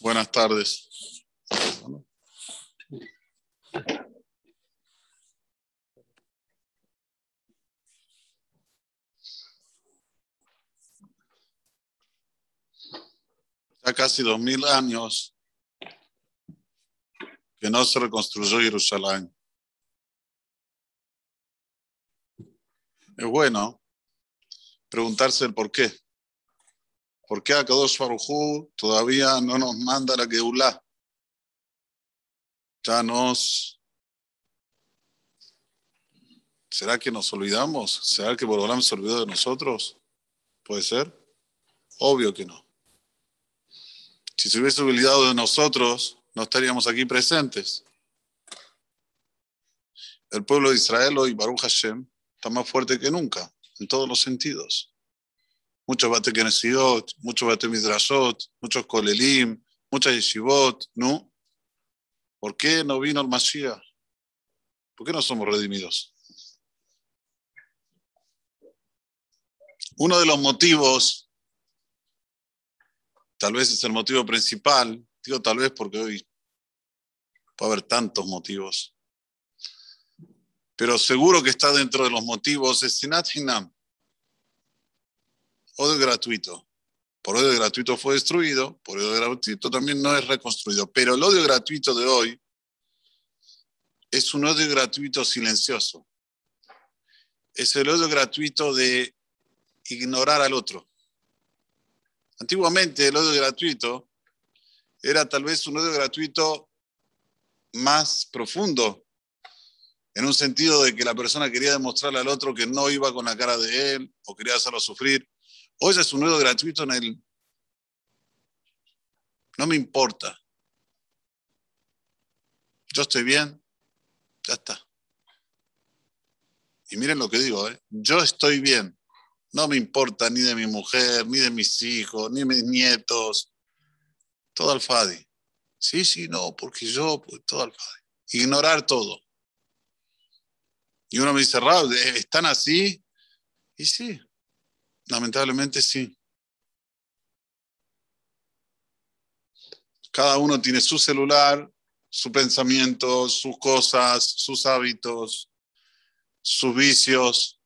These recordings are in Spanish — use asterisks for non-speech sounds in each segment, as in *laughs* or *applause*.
Buenas tardes. Ya casi dos mil años que no se reconstruyó Jerusalén. Es bueno preguntarse el por qué. ¿Por qué Akadosh Baruj todavía no nos manda la Geulah? Ya nos... ¿Será que nos olvidamos? ¿Será que Borolam se olvidó de nosotros? ¿Puede ser? Obvio que no. Si se hubiese olvidado de nosotros, no estaríamos aquí presentes. El pueblo de Israel hoy, Baruch Hashem, está más fuerte que nunca, en todos los sentidos muchos bate muchos bate Midrashot, muchos Kolelim, muchas Yeshivot, ¿no? ¿Por qué no vino el Mashiach? ¿Por qué no somos redimidos? Uno de los motivos, tal vez es el motivo principal, digo tal vez porque hoy puede haber tantos motivos, pero seguro que está dentro de los motivos, es Sinat Hinam odio gratuito. Por odio gratuito fue destruido, por odio gratuito también no es reconstruido. Pero el odio gratuito de hoy es un odio gratuito silencioso. Es el odio gratuito de ignorar al otro. Antiguamente el odio gratuito era tal vez un odio gratuito más profundo, en un sentido de que la persona quería demostrarle al otro que no iba con la cara de él o quería hacerlo sufrir. Hoy es un nuevo gratuito en el... No me importa. Yo estoy bien, ya está. Y miren lo que digo, ¿eh? yo estoy bien. No me importa ni de mi mujer, ni de mis hijos, ni de mis nietos. Todo al Fadi. Sí, sí, no, porque yo, pues todo al Fadi. Ignorar todo. Y uno me dice, Raúl, ¿están así? Y sí, Lamentablemente sí. Cada uno tiene su celular, su pensamiento, sus cosas, sus hábitos, sus vicios.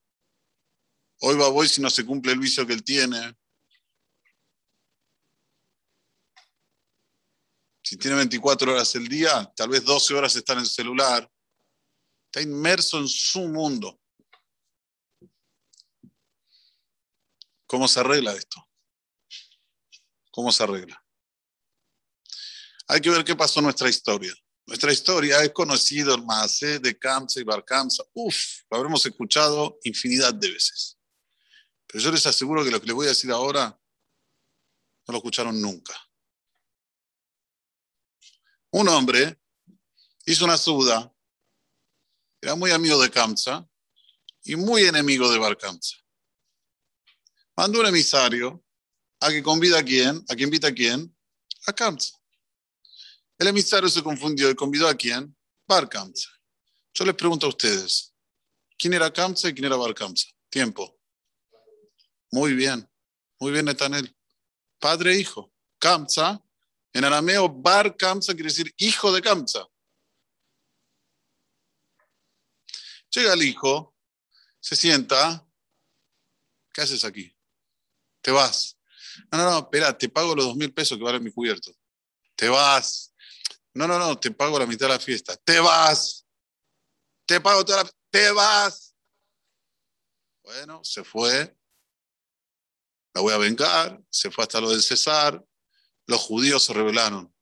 Hoy va voy si no se cumple el vicio que él tiene. Si tiene 24 horas el día, tal vez 12 horas está en el celular. Está inmerso en su mundo. ¿Cómo se arregla esto? ¿Cómo se arregla? Hay que ver qué pasó en nuestra historia. Nuestra historia es conocido el Maasé de Kamsa y Bar Kamsa. Uf, lo habremos escuchado infinidad de veces. Pero yo les aseguro que lo que les voy a decir ahora no lo escucharon nunca. Un hombre hizo una suda, era muy amigo de Kamsa y muy enemigo de Bar Kamsa mandó un emisario a que convida a quién, a que invita a quién, a Kamsa. El emisario se confundió y convidó a quién, Bar Kamsa. Yo les pregunto a ustedes, ¿quién era Kamsa y quién era Bar Kamsa? Tiempo. Muy bien, muy bien, Netanel. Padre e hijo. Kamsa, en arameo, Bar Kamsa quiere decir hijo de Kamsa. Llega el hijo, se sienta. ¿Qué haces aquí? Te vas. No, no, no, espera, te pago los dos mil pesos que vale mi cubierto. Te vas. No, no, no, te pago la mitad de la fiesta. Te vas. Te pago toda la... Te vas. Bueno, se fue. La voy a vengar. Se fue hasta lo del César. Los judíos se rebelaron.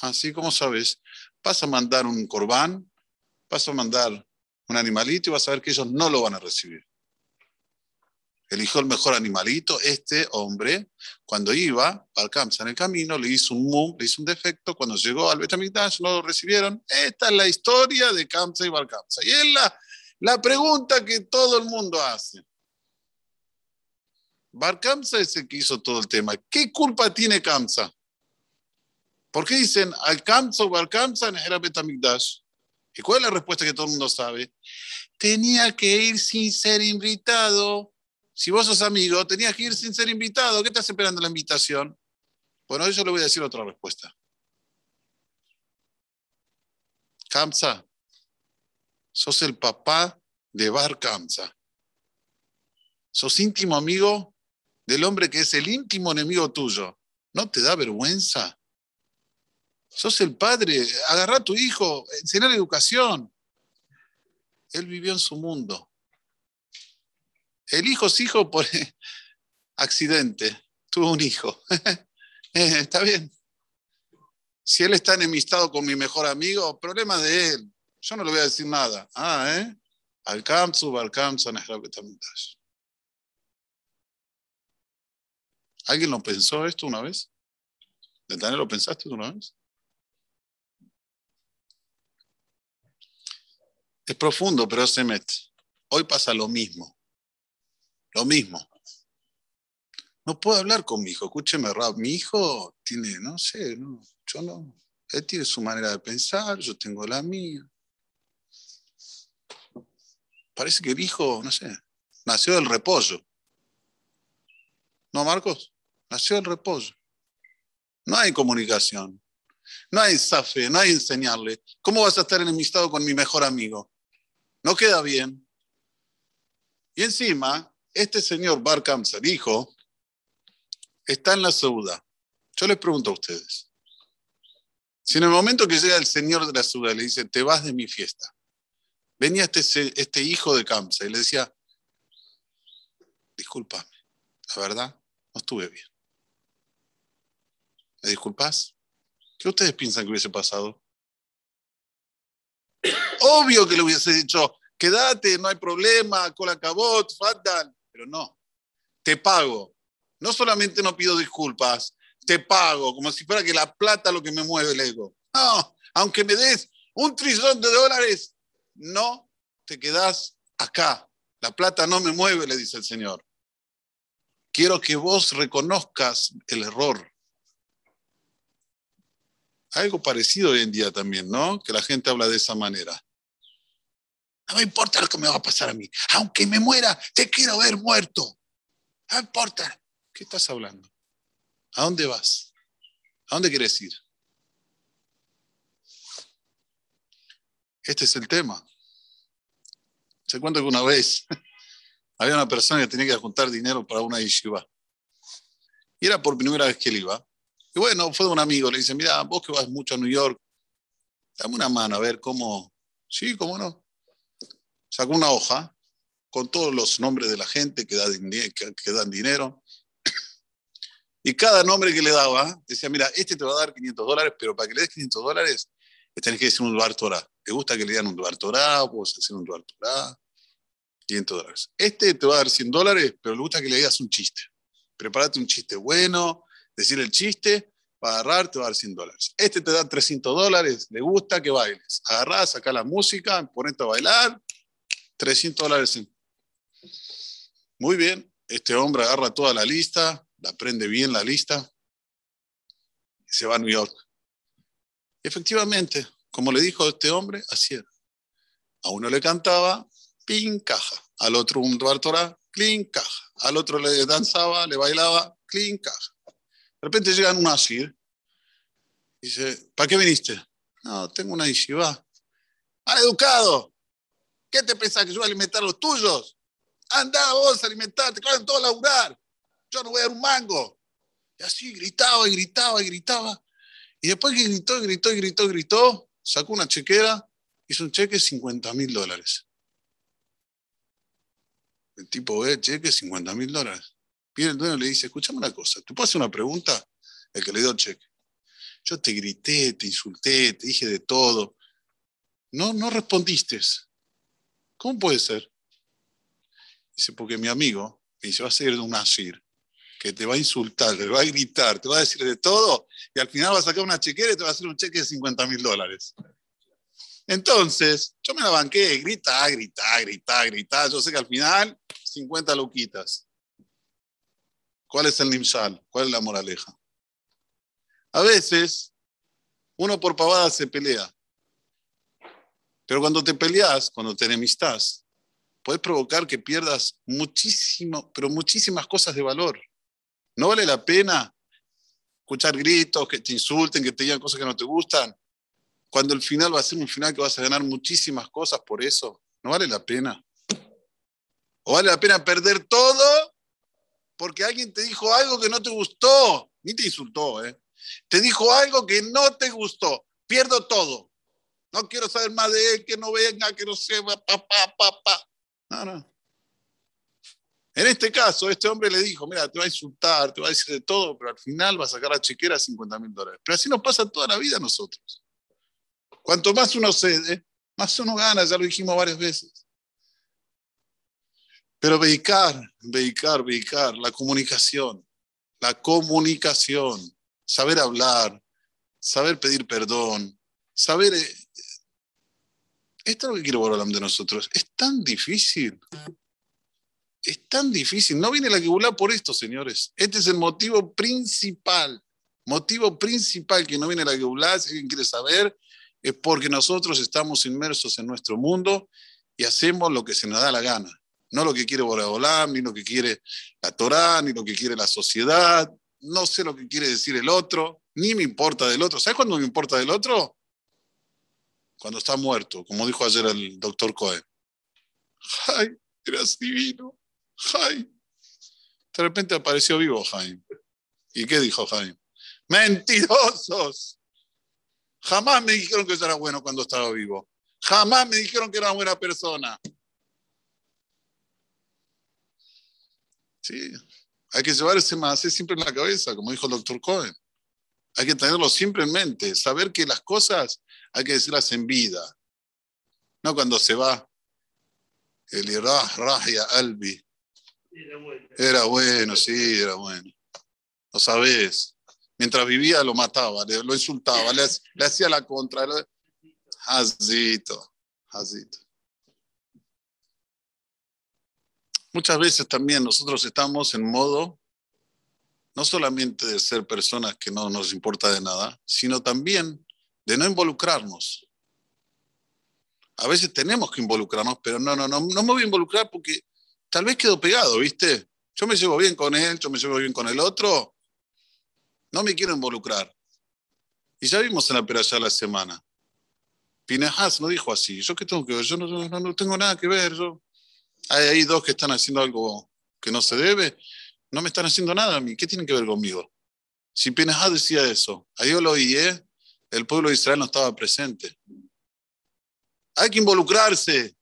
Así como sabes, vas a mandar un corbán, vas a mandar un animalito y vas a ver que ellos no lo van a recibir eligió el mejor animalito, este hombre, cuando iba al Kamsa en el camino, le hizo un mu, le hizo un defecto, cuando llegó al Betamigdash no lo recibieron. Esta es la historia de Kamsa y Bar Kamsa. Y es la, la pregunta que todo el mundo hace. Bar Kamsa es el que hizo todo el tema. ¿Qué culpa tiene Kamsa? ¿Por qué dicen al Kamsa o Bar Kamsa era Betamigdash? ¿Y cuál es la respuesta que todo el mundo sabe? Tenía que ir sin ser invitado si vos sos amigo, tenías que ir sin ser invitado. ¿Qué estás esperando la invitación? Bueno, yo le voy a decir otra respuesta. Kamsa, sos el papá de Bar Kamsa. Sos íntimo amigo del hombre que es el íntimo enemigo tuyo. ¿No te da vergüenza? Sos el padre, agarrá a tu hijo, eh, enseñar educación. Él vivió en su mundo. El hijo es hijo por *laughs* accidente. Tuvo un hijo. *laughs* Eh, está bien. Si él está enemistado con mi mejor amigo, problema de él. Yo no le voy a decir nada. Ah, ¿eh? Alcamzu, alcamzu, ¿Alguien lo pensó esto una vez? ¿De lo pensaste una vez? Es profundo, pero se mete. Hoy pasa lo mismo. Lo mismo. No puedo hablar con mi hijo. Escúcheme, Rab. Mi hijo tiene, no sé, no, yo no. Él tiene su manera de pensar, yo tengo la mía. Parece que el hijo, no sé, nació del repollo. ¿No, Marcos? Nació del repollo. No hay comunicación. No hay safe, no hay enseñarle. ¿Cómo vas a estar enemistado con mi mejor amigo? No queda bien. Y encima, este señor Bar Kamsa dijo, está en la Sauda. Yo les pregunto a ustedes, si en el momento que llega el señor de la Sauda le dice, te vas de mi fiesta, venía este, este hijo de Kamsa y le decía, discúlpame, la verdad, no estuve bien. ¿Me disculpas? ¿Qué ustedes piensan que hubiese pasado? Obvio que le hubiese dicho, quédate, no hay problema, con la cabot, fatal. Pero no, te pago. No solamente no pido disculpas, te pago, como si fuera que la plata lo que me mueve el ego. No, aunque me des un trillón de dólares, no te quedas acá. La plata no me mueve, le dice el Señor. Quiero que vos reconozcas el error algo parecido hoy en día también, ¿no? Que la gente habla de esa manera. No me importa lo que me va a pasar a mí. Aunque me muera, te quiero ver muerto. No importa. ¿Qué estás hablando? ¿A dónde vas? ¿A dónde quieres ir? Este es el tema. Se cuenta que una vez *laughs* había una persona que tenía que juntar dinero para una yeshiva. Y era por primera vez que él iba. Y bueno, fue un amigo, le dice, mira, vos que vas mucho a New York, dame una mano a ver cómo, sí, cómo no. Sacó una hoja con todos los nombres de la gente que, dan dinero. Y cada nombre que le daba, decía, mira, este te va a dar 500 dólares, pero para que le des 500 dólares, tenés que decir un Duar Torah. ¿Te gusta que le digan un Duar Torah? Puedes hacer un Duar Torah. 500 dólares. Este te va a dar 100 dólares, pero le gusta que le digas un chiste. Prepárate un chiste bueno, decir el chiste, para agarrar te va a dar 100 dólares. Este te da 300 dólares, le gusta que bailes. Agarrás, saca la música, ponete a bailar, 300 dólares. Muy bien, este hombre agarra toda la lista, la aprende bien la lista y se va a New York. efectivamente, como le dijo este hombre, así era. A uno le cantaba, pin, caja. Al otro un Torah, clean. Al otro le danzaba, le bailaba, clean, caja. De repente llegan un asir. Dice, ¿para qué viniste? No, tengo una yeshiva. ¡Ah, educado! ¿Qué te pensás que yo voy a alimentar a los tuyos? Anda vos a alimentarte, todos a laburar. Yo no voy a dar un mango. Y así gritaba gritaba y gritaba. Y después que gritó gritó gritó gritó, sacó una chequera, hizo un cheque de 50 mil dólares. El tipo ve, cheque 50 mil dólares. Viene el dueño y le dice, escúchame una cosa, ¿te puedo una pregunta? El que le dio el cheque. Yo te grité, te insulté, te dije de todo. No, no respondiste. ¿Cómo puede ser? Dice, porque mi amigo me dice, va a ser un asir, que te va a insultar, te va a gritar, te va a decir de todo, y al final va a sacar una chequera y te va a hacer un cheque de 50 mil dólares. Entonces, yo me la banqué, grita, grita, grita, grita. Yo sé que al final, 50 luquitas. ¿Cuál es el nimsal? ¿Cuál es la moraleja? A veces, uno por pavada se pelea. Pero cuando te peleas, cuando te enemistas, puedes provocar que pierdas muchísimo, pero muchísimas cosas de valor. No vale la pena escuchar gritos, que te insulten, que te digan cosas que no te gustan. cuando el final va a ser un final que vas a ganar muchísimas cosas por eso, ¿no vale la pena? ¿O vale la pena perder todo porque alguien te dijo algo que no te gustó? Ni te insultó, ¿eh? Te dijo algo que no te gustó. Pierdo todo. No quiero saber más de él, que no venga, que no sepa, papá, papá. No, no. En este caso, este hombre le dijo, mira, te va a insultar, te va a decir de todo, pero al final va a sacar a chequera 50 mil dólares. Pero así nos pasa toda la vida a nosotros. Cuanto más uno cede, más uno gana, ya lo dijimos varias veces. Pero veicar, veicar, veicar, la comunicación, la comunicación, saber hablar, saber pedir perdón, saber... Eh, esto es lo que quiero hablar de nosotros. Es tan difícil. Es tan difícil. No viene la Kibulá por esto, señores. Este es el motivo principal. Motivo principal que no viene la Kibulá, si alguien quiere saber, es porque nosotros estamos inmersos en nuestro mundo y hacemos lo que se nos da la gana. No lo que quiere Boraholam, ni lo que quiere la Torá, ni lo que quiere la sociedad. No sé lo que quiere decir el otro, ni me importa del otro. ¿Sabes cuándo me importa del otro? Cuando está muerto, como dijo ayer el doctor Cohen. ¡Ay! Eras divino. ¡Ay! De repente apareció vivo Jaime. ¿Y qué dijo Jaime? ¡Mentirosos! Jamás me dijeron que yo era bueno cuando estaba vivo. Jamás me dijeron que era una buena persona. Sí, hay que llevar ese más siempre en la cabeza, como dijo el doctor Cohen. Hay que tenerlo siempre en mente, saber que las cosas hay que decirlas en vida, no cuando se va. El Irah Rahia Albi. Era bueno. Era bueno, sí, era bueno. Lo sabes. Mientras vivía lo mataba, lo insultaba, le, hacía la contra. Hazito, hazito. Muchas veces también nosotros estamos en modo no solamente de ser personas que no nos importa de nada, sino también de no involucrarnos. A veces tenemos que involucrarnos, pero no, no, no, no me voy a involucrar porque tal vez quedo pegado, ¿viste? Yo me llevo bien con él, yo me llevo bien con el otro, no me quiero involucrar. Y ya vimos en la peralla la semana. Pinehas no dijo así. ¿Yo qué tengo que ver? Yo no, tengo nada que ver. Hay, hay, dos que están haciendo algo que no se debe. No me están haciendo nada a mí. ¿Qué tienen que ver conmigo? Si Pinehas decía eso, ahí yo lo oí, ¿eh? El pueblo de Israel no estaba presente. Hay que involucrarse.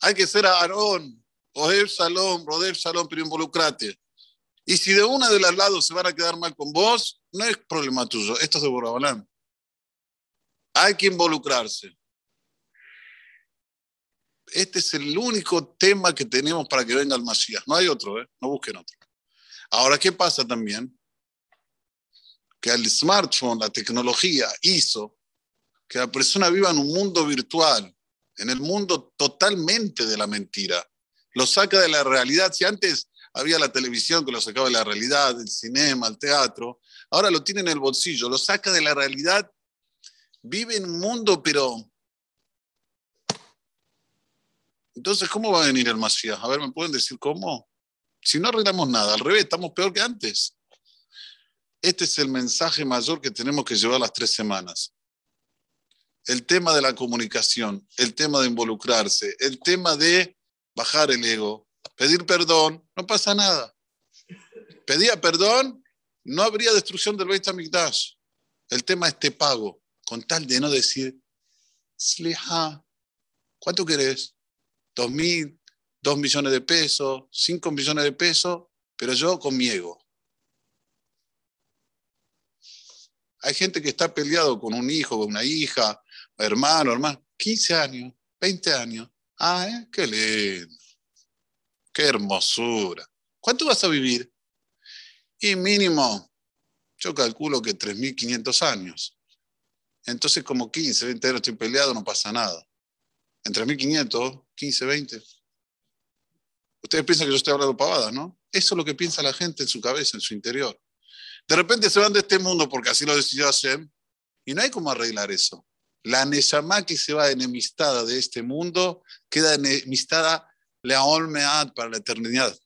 Hay que ser Aarón, Oher Salom, Roder Salom, pero involucrate. Y si de una de las lados se van a quedar mal con vos, no es problema tuyo, esto es de Borabalán. Hay que involucrarse. Este es el único tema que tenemos para que venga el Masías. No hay otro, ¿eh? no busquen otro. Ahora, ¿qué pasa también? Que el smartphone, la tecnología, hizo que la persona viva en un mundo virtual, en el mundo totalmente de la mentira. Lo saca de la realidad. Si antes había la televisión que lo sacaba de la realidad, el cinema, el teatro. Ahora lo tiene en el bolsillo, lo saca de la realidad. Vive en un mundo, pero... Entonces, ¿cómo va a venir el Masías? A ver, ¿me pueden decir cómo? Si no arreglamos nada, al revés, estamos peor que antes. Este es el mensaje mayor que tenemos que llevar las tres semanas. El tema de la comunicación, el tema de involucrarse, el tema de bajar el ego, pedir perdón, no pasa nada. Pedía perdón, no habría destrucción del Beit HaMikdash. El tema es te pago, con tal de no decir, Sliha, ¿cuánto querés? ¿Dos mil? ¿Dos millones de pesos? ¿Cinco millones de pesos? Pero yo con mi ego. Hay gente que está peleado con un hijo, con una hija, hermano, hermano, 15 años, 20 años. Ah, ¿eh? qué lindo. Qué hermosura. ¿Cuánto vas a vivir? Y mínimo, yo calculo que 3.500 años. Entonces, como 15, 20 años estoy peleado, no pasa nada. En 3.500, 15, 20. Ustedes piensan que yo estoy hablando pavadas, ¿no? Eso es lo que piensa la gente en su cabeza, en su interior. De repente se van de este mundo porque así lo decidió Hashem y no hay cómo arreglar eso. La Neshama que se va enemistada de este mundo queda enemistada Mead para la eternidad.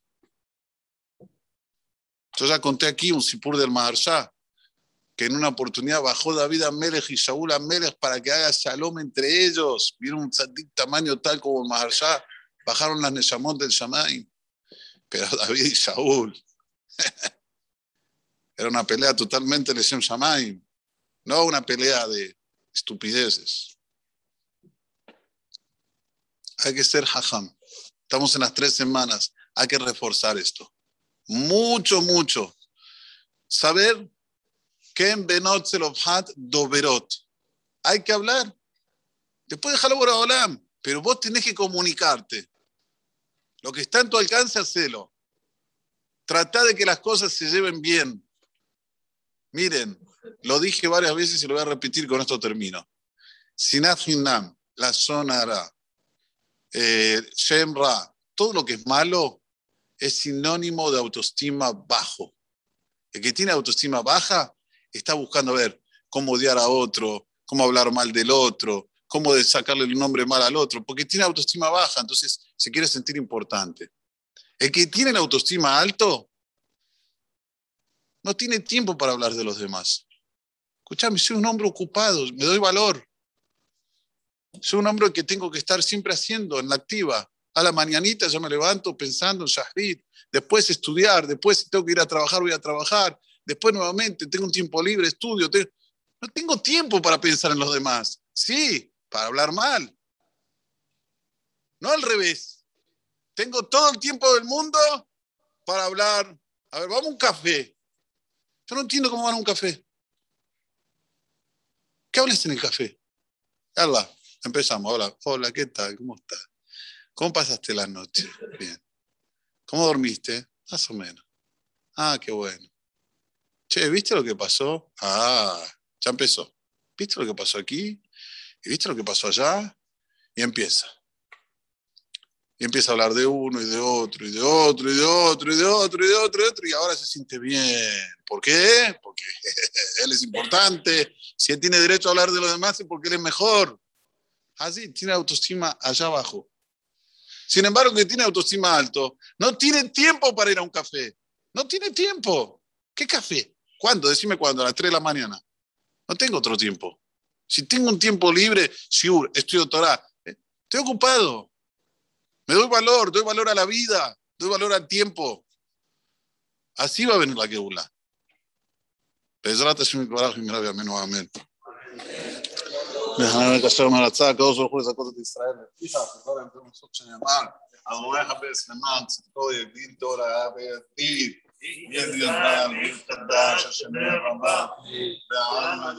Yo ya conté aquí un sipur del Maharsha, que en una oportunidad bajó David a Melech y Saúl a Melech para que haga shalom entre ellos. Vieron un tamaño tal como el Maharsha, bajaron las Neshamot del Shamay. Pero David y Saúl, era una pelea totalmente de Shem Shamay, no una pelea de estupideces. Hay que ser hajam. Estamos en las tres semanas. Hay que reforzar esto. Mucho, mucho. Saber que en Benot Zelofhat Doberot. Hay que hablar. Después dejarlo por Olam. Pero vos tenés que comunicarte. Lo que está en tu alcance, hacelo. Trata de que las cosas se lleven bien. Miren, lo dije varias veces y lo voy a repetir, con esto termino. Sinat Hinnam, la zona eh, Shemra, todo lo que es malo es sinónimo de autoestima bajo. El que tiene autoestima baja está buscando ver cómo odiar a otro, cómo hablar mal del otro, cómo sacarle el nombre mal al otro, porque tiene autoestima baja, entonces se quiere sentir importante. El que tiene la autoestima alto no tiene tiempo para hablar de los demás. Escuchame, soy un hombre ocupado, me doy valor. Soy un hombre que tengo que estar siempre haciendo en la activa. A la mañanita ya me levanto pensando en Shahrid, después estudiar, después si tengo que ir a trabajar, voy a trabajar, después nuevamente tengo un tiempo libre, estudio. No tengo tiempo para pensar en los demás. Sí, para hablar mal. No al revés. Tengo todo el tiempo del mundo para hablar. A ver, vamos a un café. Yo no entiendo cómo van a un café. ¿Qué hablas en el café? Hola, empezamos. Hola, hola, ¿qué tal? ¿Cómo estás? ¿Cómo pasaste la noche? Bien. ¿Cómo dormiste? Más o menos. Ah, qué bueno. Che, ¿viste lo que pasó? Ah, ya empezó. ¿Viste lo que pasó aquí? ¿Y viste lo que pasó allá? Y empieza. Y empieza a hablar de uno y de otro y de otro y de otro y de otro y de otro y de otro y ahora se siente bien. ¿Por qué? Porque *laughs* él es importante. Si él tiene derecho a hablar de los demás es porque él es mejor. Así, tiene autoestima allá abajo. Sin embargo, que tiene autoestima alto, no tiene tiempo para ir a un café. No tiene tiempo. ¿Qué café? ¿Cuándo? Decime cuándo, a las 3 de la mañana. No tengo otro tiempo. Si tengo un tiempo libre, sure, estoy doctorado. Eh, estoy ocupado. Me doy valor, doy valor a la vida, doy valor al tiempo. Así va a venir la Geula. בעזרת השם יתברך במהרה בימינו אמן. נחנן כאשר מרצה הקדוש ברוך הוא לזכות את ישראל לפתיחה, וכל היום זה מסוג שנאמר, אדוני חפש למען צדקו יגדיל תורה וידיד, ידיד ידל, יתקדש, השם רבה, בעם